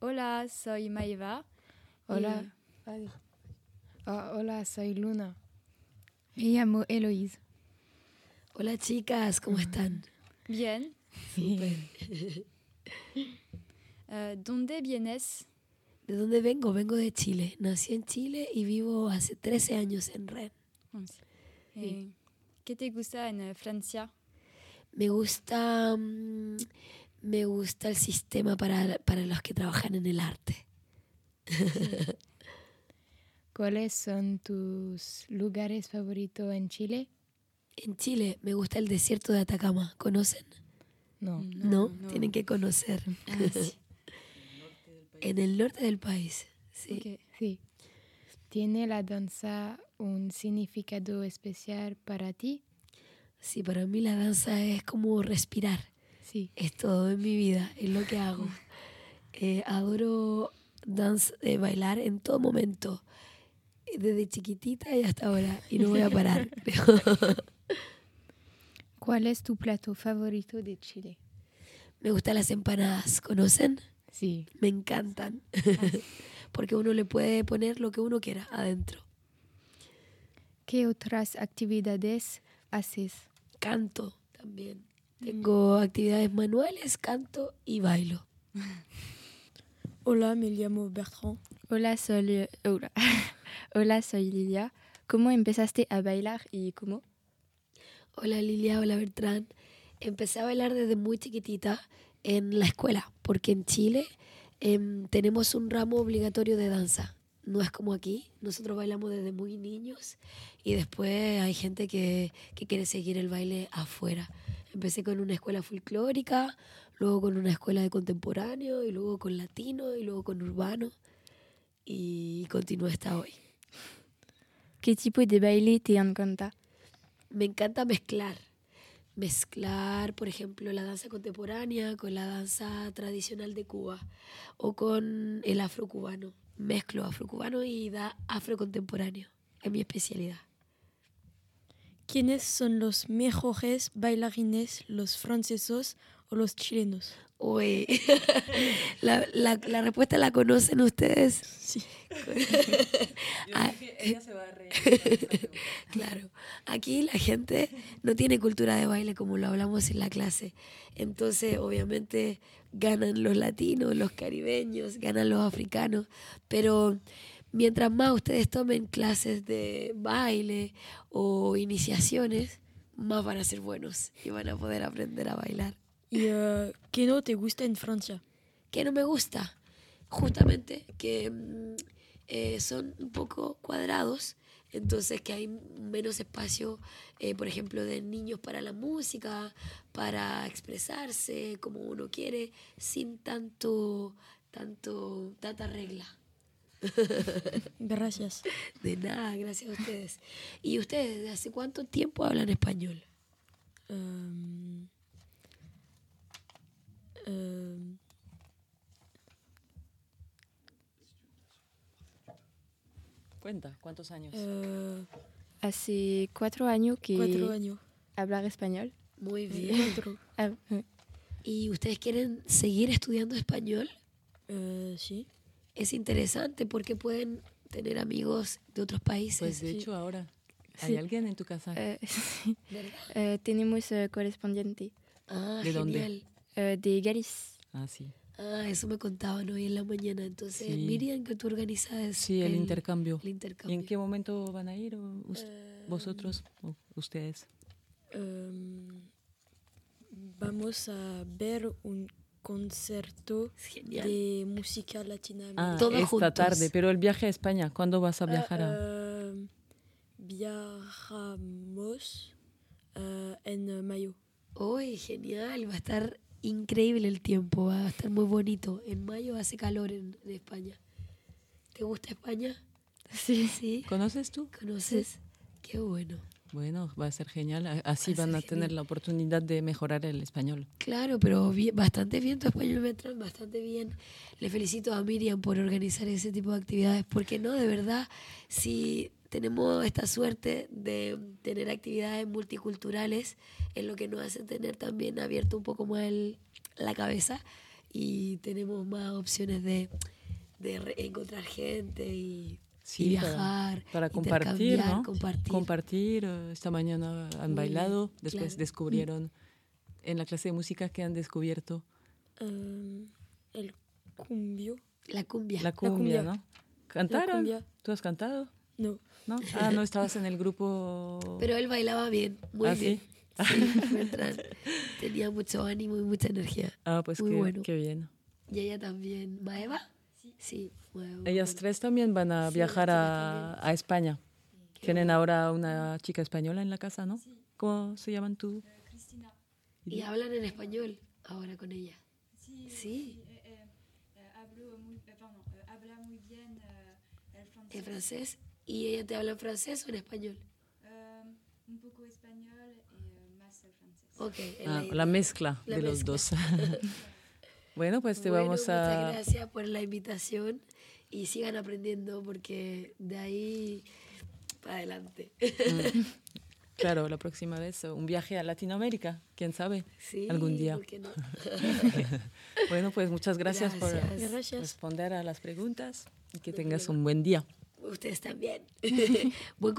Hola, soy Maeva. Hola. Ah, hola, soy Luna. Me llamo Eloise. Hola chicas, ¿cómo están? Bien. Eh, ¿Dónde vienes? ¿De dónde vengo? Vengo de Chile. Nací en Chile y vivo hace 13 años en Rennes. Eh, ¿Qué te gusta en eh, Francia? Me gusta, mm, me gusta el sistema para, para los que trabajan en el arte. ¿Cuáles son tus lugares favoritos en Chile? En Chile me gusta el desierto de Atacama. ¿Conocen? No. No, tienen que conocer. en el norte del país. Sí. Sí. ¿Tiene la danza un significado especial para ti? Sí, para mí la danza es como respirar. Sí. Es todo en mi vida, es lo que hago. Eh, adoro dance, eh, bailar en todo momento, desde chiquitita y hasta ahora, y no voy a parar. ¿Cuál es tu plato favorito de Chile? Me gustan las empanadas, ¿conocen? Sí. Me encantan, porque uno le puede poner lo que uno quiera adentro. ¿Qué otras actividades haces? Canto también. Tengo actividades manuales, canto y bailo. Hola, me llamo Bertrand. Hola, soy, hola. Hola, soy Lilia. ¿Cómo empezaste a bailar y cómo? Hola Lilia, hola Bertrán. Empecé a bailar desde muy chiquitita en la escuela, porque en Chile em, tenemos un ramo obligatorio de danza. No es como aquí, nosotros bailamos desde muy niños y después hay gente que, que quiere seguir el baile afuera. Empecé con una escuela folclórica, luego con una escuela de contemporáneo y luego con latino y luego con urbano y continúo hasta hoy. ¿Qué tipo de baile te encanta? me encanta mezclar. Mezclar, por ejemplo, la danza contemporánea con la danza tradicional de Cuba o con el afrocubano. Mezclo afrocubano y da afrocontemporáneo. Es mi especialidad. ¿Quiénes son los mejores bailarines, los franceses o los chilenos? Uy, la, la, la respuesta la conocen ustedes. Sí. Ah, Claro, aquí la gente no tiene cultura de baile como lo hablamos en la clase. Entonces, obviamente, ganan los latinos, los caribeños, ganan los africanos. Pero mientras más ustedes tomen clases de baile o iniciaciones, más van a ser buenos y van a poder aprender a bailar. ¿Y eh, qué no te gusta en Francia? que no me gusta, justamente que mm, eh, son un poco cuadrados, entonces que hay menos espacio, eh, por ejemplo, de niños para la música, para expresarse como uno quiere, sin tanto, tanto, tanta regla. Gracias. De nada, gracias a ustedes. ¿Y ustedes desde hace cuánto tiempo hablan español? Um, um, Cuenta, ¿cuántos años? eh, Hace cuatro años que cuatro años. hablar español. Muy bien. Cuatro. Ah, eh. ¿Y ustedes quieren seguir estudiando español? Eh, sí. Es interesante porque pueden tener amigos de otros países. Pues de hecho ahora, ¿hay alguien en tu casa? Eh, sí. Eh, tenemos eh, correspondiente Ah, ¿De dónde? genial. eh, de Galicia. Ah, sí. Ah, eso me contaban hoy en la mañana. Entonces, Sí. Miriam, que tú organizas Sí, el, intercambio. el ¿Y intercambio. en qué momento van a ir o Eh, vosotros o ustedes? um, vamos a ver un concierto de música latina. Ah, Todos esta juntos. tarde, pero el viaje a España, ¿cuándo vas a viajar? a- Eh, viajamos eh, en mayo. Uy, genial. Va a estar increíble el tiempo. Va a estar muy bonito. En mayo hace calor en, en España. ¿Te gusta España? Sí. ¿Sí? ¿Conoces tú? ¿Conoces? Qué bueno. Bueno, va a ser genial. Así Va van a tener la oportunidad de mejorar el español. Claro, pero bien- bastante bien tu español, Bertrand, bastante bien. Le felicito a Miriam por organizar ese tipo de actividades, porque no, de verdad, si tenemos esta suerte de tener actividades multiculturales, es lo que nos hace tener también abierto un poco más el- la cabeza y tenemos más opciones de, de encontrar gente y, Sí, y para- viajar, Para compartir, intercambiar, ¿no? compartir. Compartir. eh, Esta mañana han bailado, después claro. descubrieron en la clase de música que han descubierto Euh, el cumbio. La cumbia. la cumbia, cumbia. ¿no? ¿Cantaron? cumbia. ¿Tú has cantado? No. ¿No? Ah, no estabas en el grupo. Pero él bailaba bien, muy ¿Ah, bien. sí? Sí. Tenía mucho ánimo y mucha energía. Ah, pues Muy qué, bueno. qué bien. Y ella también. ¿Maeva? Sí. Muy Ellas tres también van a Sí, viajar a, a España. Tienen ahora una chica española en la casa, ¿no? ¿Cómo se llaman tú? Y hablan en español ahora con ella. Sí. habla muy bien eh, el francés, En francés. ¿Y ella te habla en francés o en español? eh, un poco español y eh, más el francés. Ok. en Ah, la- la mezcla la de los dos. bueno, pues te Bueno, vamos Muchas a... gracias por la invitación y sigan aprendiendo porque de ahí para adelante. Claro, la próxima vez un viaje a Latinoamérica, quién sabe, Sí, algún día. ¿por qué no? Bueno, pues muchas gracias, por Gracias. Responder a las preguntas y que tengas un buen día. Ustedes también. Buen.